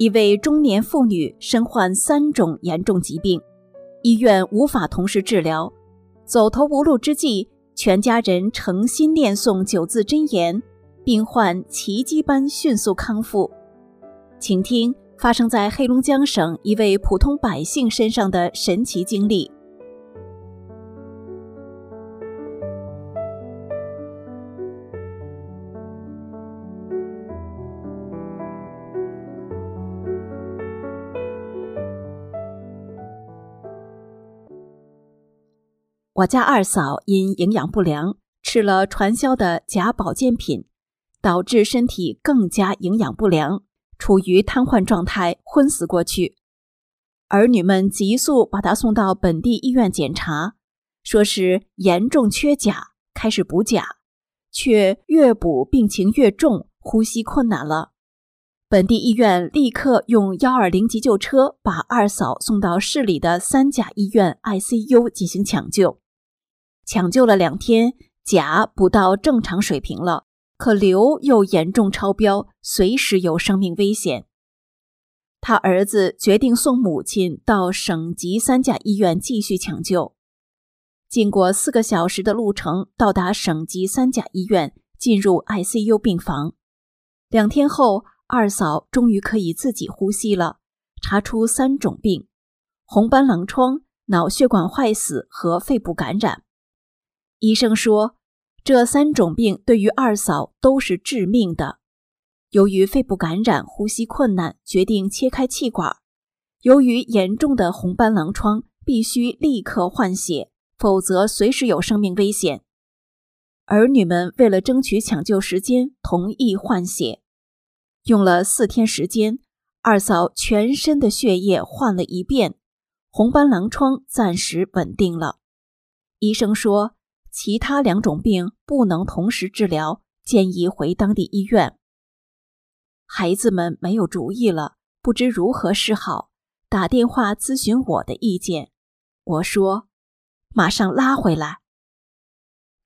一位中年妇女身患三种严重疾病，医院无法同时治疗，走投无路之际，全家人诚心念诵九字真言，病患奇迹般迅速康复。请听发生在黑龙江省一位普通百姓身上的神奇经历。我家二嫂因营养不良，吃了传销的假保健品，导致身体更加营养不良，处于瘫痪状态，昏死过去。儿女们急速把她送到本地医院检查，说是严重缺钾，开始补钾，却越补病情越重，呼吸困难了。本地医院立刻用幺二零急救车把二嫂送到市里的三甲医院 ICU 进行抢救。抢救了两天，钾补到正常水平了，可硫又严重超标，随时有生命危险。他儿子决定送母亲到省级三甲医院继续抢救。经过四个小时的路程，到达省级三甲医院，进入 ICU 病房。两天后，二嫂终于可以自己呼吸了，查出三种病：红斑狼疮、脑血管坏死和肺部感染。医生说，这三种病对于二嫂都是致命的。由于肺部感染，呼吸困难，决定切开气管。由于严重的红斑狼疮，必须立刻换血，否则随时有生命危险。儿女们为了争取抢救时间，同意换血。用了四天时间，二嫂全身的血液换了一遍，红斑狼疮暂时稳定了。医生说。其他两种病不能同时治疗，建议回当地医院。孩子们没有主意了，不知如何是好，打电话咨询我的意见。我说：“马上拉回来。”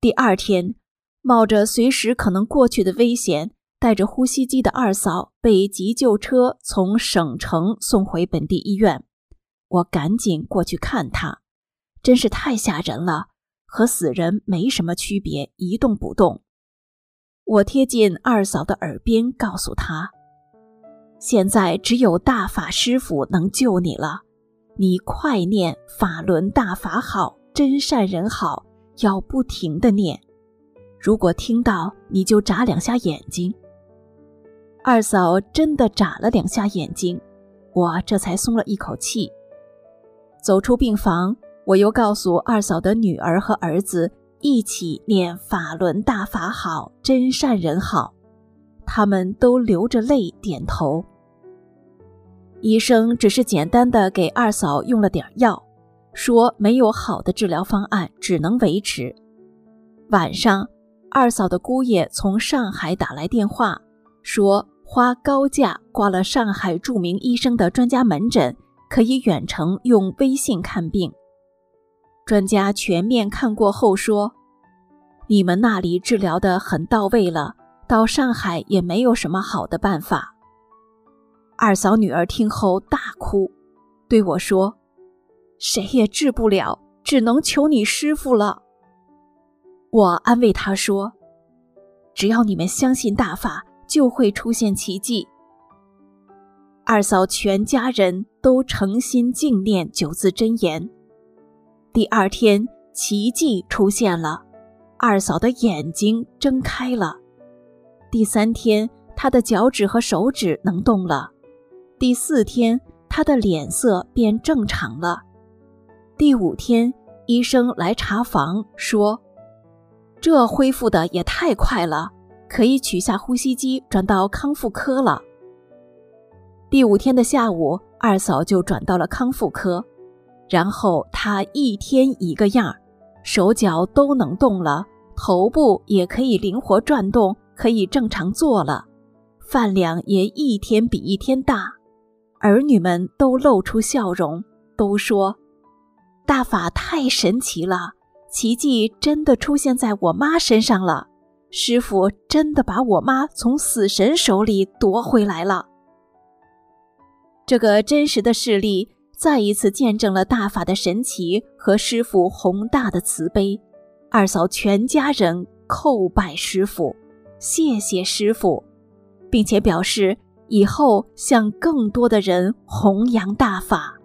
第二天，冒着随时可能过去的危险，带着呼吸机的二嫂被急救车从省城送回本地医院。我赶紧过去看她，真是太吓人了。和死人没什么区别，一动不动。我贴近二嫂的耳边，告诉她：“现在只有大法师傅能救你了，你快念法轮大法好，真善人好，要不停的念。如果听到，你就眨两下眼睛。”二嫂真的眨了两下眼睛，我这才松了一口气。走出病房。我又告诉二嫂的女儿和儿子一起念法轮大法好，真善人好，他们都流着泪点头。医生只是简单的给二嫂用了点药，说没有好的治疗方案，只能维持。晚上，二嫂的姑爷从上海打来电话，说花高价挂了上海著名医生的专家门诊，可以远程用微信看病。专家全面看过后说：“你们那里治疗的很到位了，到上海也没有什么好的办法。”二嫂女儿听后大哭，对我说：“谁也治不了，只能求你师傅了。”我安慰她说：“只要你们相信大法，就会出现奇迹。”二嫂全家人都诚心敬念九字真言。第二天，奇迹出现了，二嫂的眼睛睁开了。第三天，她的脚趾和手指能动了。第四天，她的脸色变正常了。第五天，医生来查房说：“这恢复的也太快了，可以取下呼吸机转到康复科了。第五天的下午，二嫂就转到了康复科，然后他一天一个样儿，手脚都能动了，头部也可以灵活转动，可以正常坐了，饭量也一天比一天大。儿女们都露出笑容，都说：“大法太神奇了，奇迹真的出现在我妈身上了。师傅真的把我妈从死神手里夺回来了。”这个真实的事例再一次见证了大法的神奇和师傅宏大的慈悲。二嫂全家人叩拜师傅，谢谢师傅，并且表示。以后向更多的人弘扬大法。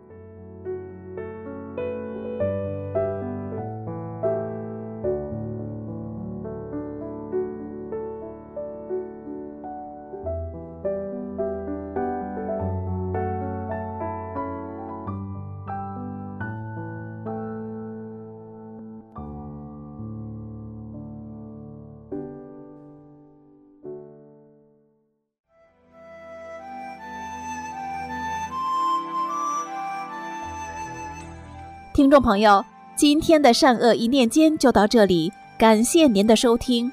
听众朋友，今天的善恶一念间就到这里，感谢您的收听。